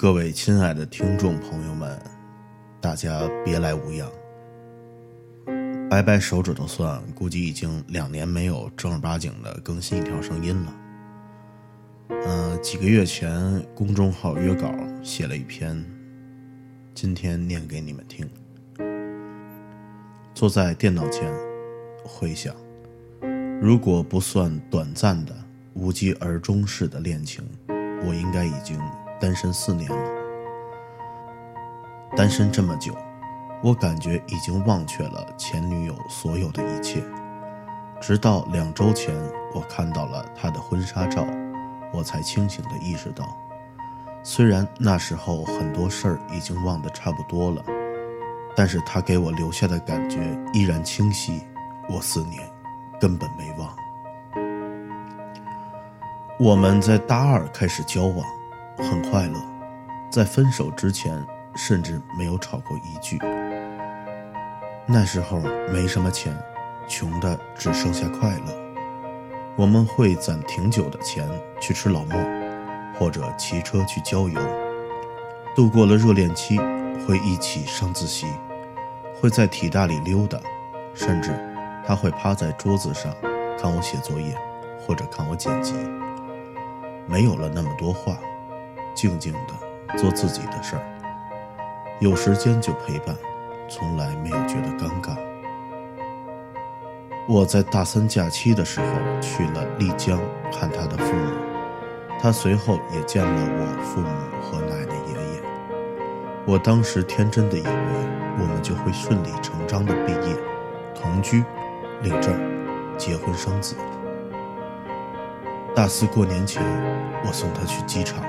各位亲爱的听众朋友们，大家别来无恙。掰掰手指头算，估计已经两年没有正儿八经的更新一条声音了。嗯，几个月前公众号约稿写了一篇，今天念给你们听。坐在电脑前，回想，如果不算短暂的、无疾而终式的恋情，我应该已经单身四年了。单身这么久。我感觉已经忘却了前女友所有的一切，直到两周前，我看到了她的婚纱照，我才清醒地意识到，虽然那时候很多事儿已经忘得差不多了，但是她给我留下的感觉依然清晰。我四年根本没忘。我们在大二开始交往，很快乐，在分手之前甚至没有吵过一句。那时候没什么钱，穷的只剩下快乐。我们会攒挺久的钱去吃老莫，或者骑车去郊游。度过了热恋期，会一起上自习，会在体大里溜达，甚至他会趴在桌子上看我写作业，或者看我剪辑。没有了那么多话，静静的做自己的事儿。有时间就陪伴。从来没有觉得尴尬。我在大三假期的时候去了丽江看他的父母，他随后也见了我父母和奶奶爷爷。我当时天真的以为我们就会顺理成章的毕业、同居、领证、结婚生子。大四过年前，我送他去机场，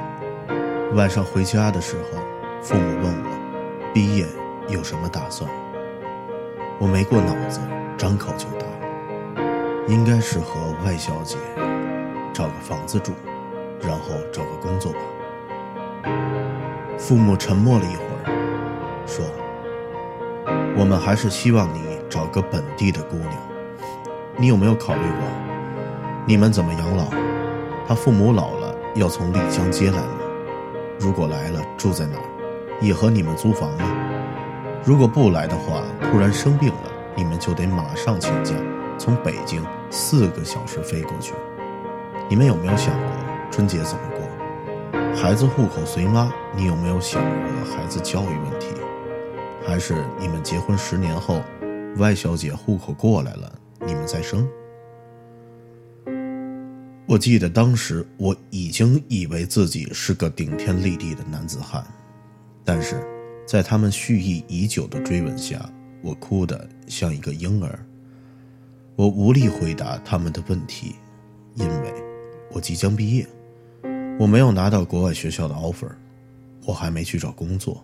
晚上回家的时候，父母问我毕业。有什么打算？我没过脑子，张口就答：应该是和外小姐找个房子住，然后找个工作吧。父母沉默了一会儿，说：“我们还是希望你找个本地的姑娘。你有没有考虑过，你们怎么养老？他父母老了要从丽江接来了？如果来了，住在哪儿？也和你们租房吗？”如果不来的话，突然生病了，你们就得马上请假，从北京四个小时飞过去。你们有没有想过春节怎么过？孩子户口随妈，你有没有想过孩子教育问题？还是你们结婚十年后，外小姐户口过来了，你们再生？我记得当时我已经以为自己是个顶天立地的男子汉，但是。在他们蓄意已久的追问下，我哭得像一个婴儿。我无力回答他们的问题，因为我即将毕业，我没有拿到国外学校的 offer，我还没去找工作，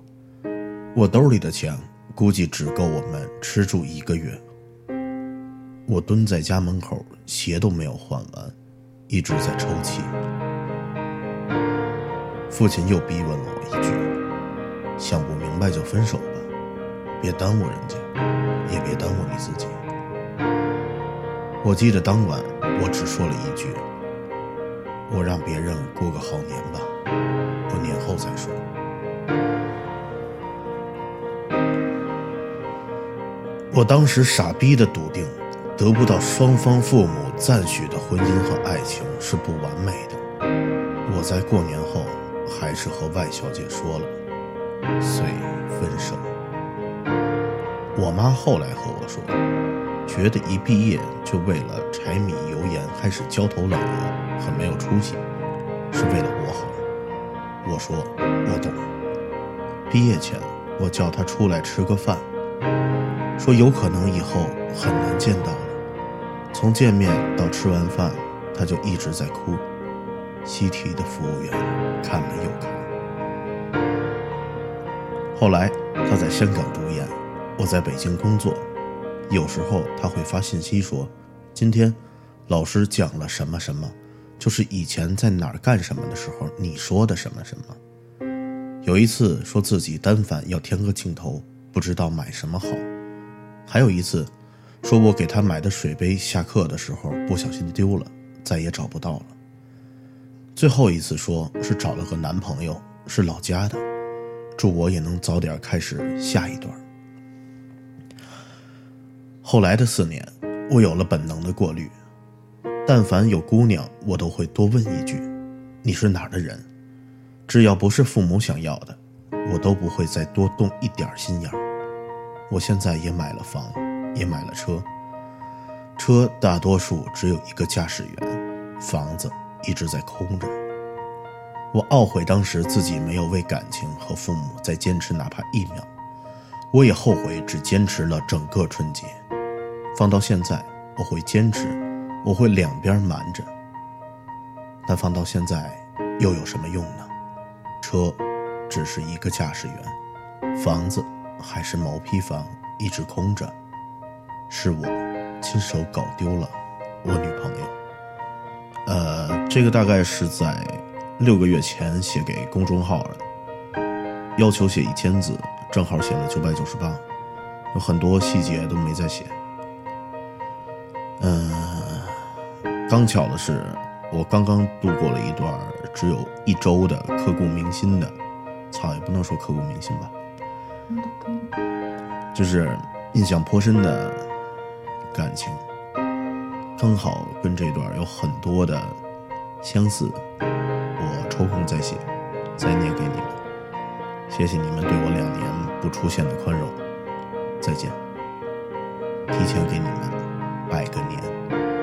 我兜里的钱估计只够我们吃住一个月。我蹲在家门口，鞋都没有换完，一直在抽泣。父亲又逼问了我一句。想不明白就分手吧，别耽误人家，也别耽误你自己。我记得当晚我只说了一句：“我让别人过个好年吧，我年后再说。”我当时傻逼的笃定，得不到双方父母赞许的婚姻和爱情是不完美的。我在过年后还是和外小姐说了。遂分手。我妈后来和我说，觉得一毕业就为了柴米油盐开始焦头烂额，很没有出息，是为了我好。我说我懂。毕业前，我叫她出来吃个饭，说有可能以后很难见到。从见面到吃完饭，她就一直在哭。西提的服务员看了又看。后来他在香港读研，我在北京工作。有时候他会发信息说：“今天老师讲了什么什么，就是以前在哪儿干什么的时候你说的什么什么。”有一次说自己单反要添个镜头，不知道买什么好。还有一次说我给他买的水杯下课的时候不小心丢了，再也找不到了。最后一次说是找了个男朋友，是老家的，祝我也能早点开始下一段。后来的四年，我有了本能的过滤，但凡有姑娘，我都会多问一句：“你是哪儿的人？”只要不是父母想要的，我都不会再多动一点心眼儿。我现在也买了房，也买了车，车大多数只有一个驾驶员，房子一直在空着。我懊悔当时自己没有为感情和父母再坚持哪怕一秒，我也后悔只坚持了整个春节。放到现在，我会坚持，我会两边瞒着。但放到现在，又有什么用呢？车只是一个驾驶员，房子还是毛坯房，一直空着。是我亲手搞丢了我女朋友。呃，这个大概是在六个月前写给公众号的，要求写一千字，正好写了九百九十八，有很多细节都没再写。嗯，刚巧的是。我刚刚度过了一段只有一周的刻骨铭心的，操也不能说刻骨铭心吧，就是印象颇深的感情，刚好跟这段有很多的相似，我抽空再写，再念给你们，谢谢你们对我两年不出现的宽容，再见，提前给你们拜个年。